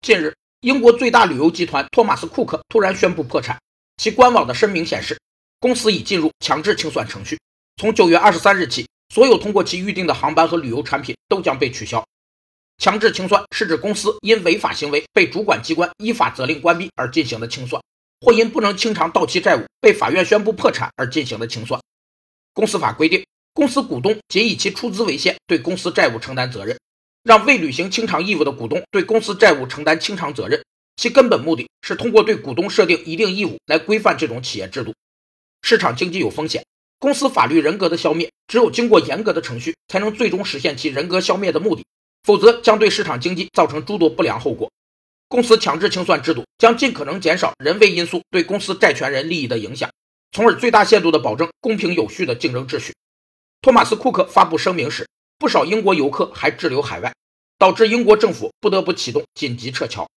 近日，英国最大旅游集团托马斯库克突然宣布破产，其官网的声明显示，公司已进入强制清算程序。从九月二十三日起，所有通过其预订的航班和旅游产品都将被取消。强制清算是指公司因违法行为被主管机关依法责令关闭而进行的清算，或因不能清偿到期债务被法院宣布破产而进行的清算。公司法规定，公司股东仅以其出资为限，对公司债务承担责任。让未履行清偿义务的股东对公司债务承担清偿责任，其根本目的是通过对股东设定一定义务来规范这种企业制度。市场经济有风险，公司法律人格的消灭只有经过严格的程序，才能最终实现其人格消灭的目的。否则将对市场经济造成诸多不良后果。公司强制清算制度将尽可能减少人为因素对公司债权人利益的影响，从而最大限度地保证公平有序的竞争秩序。托马斯·库克发布声明时，不少英国游客还滞留海外，导致英国政府不得不启动紧急撤侨。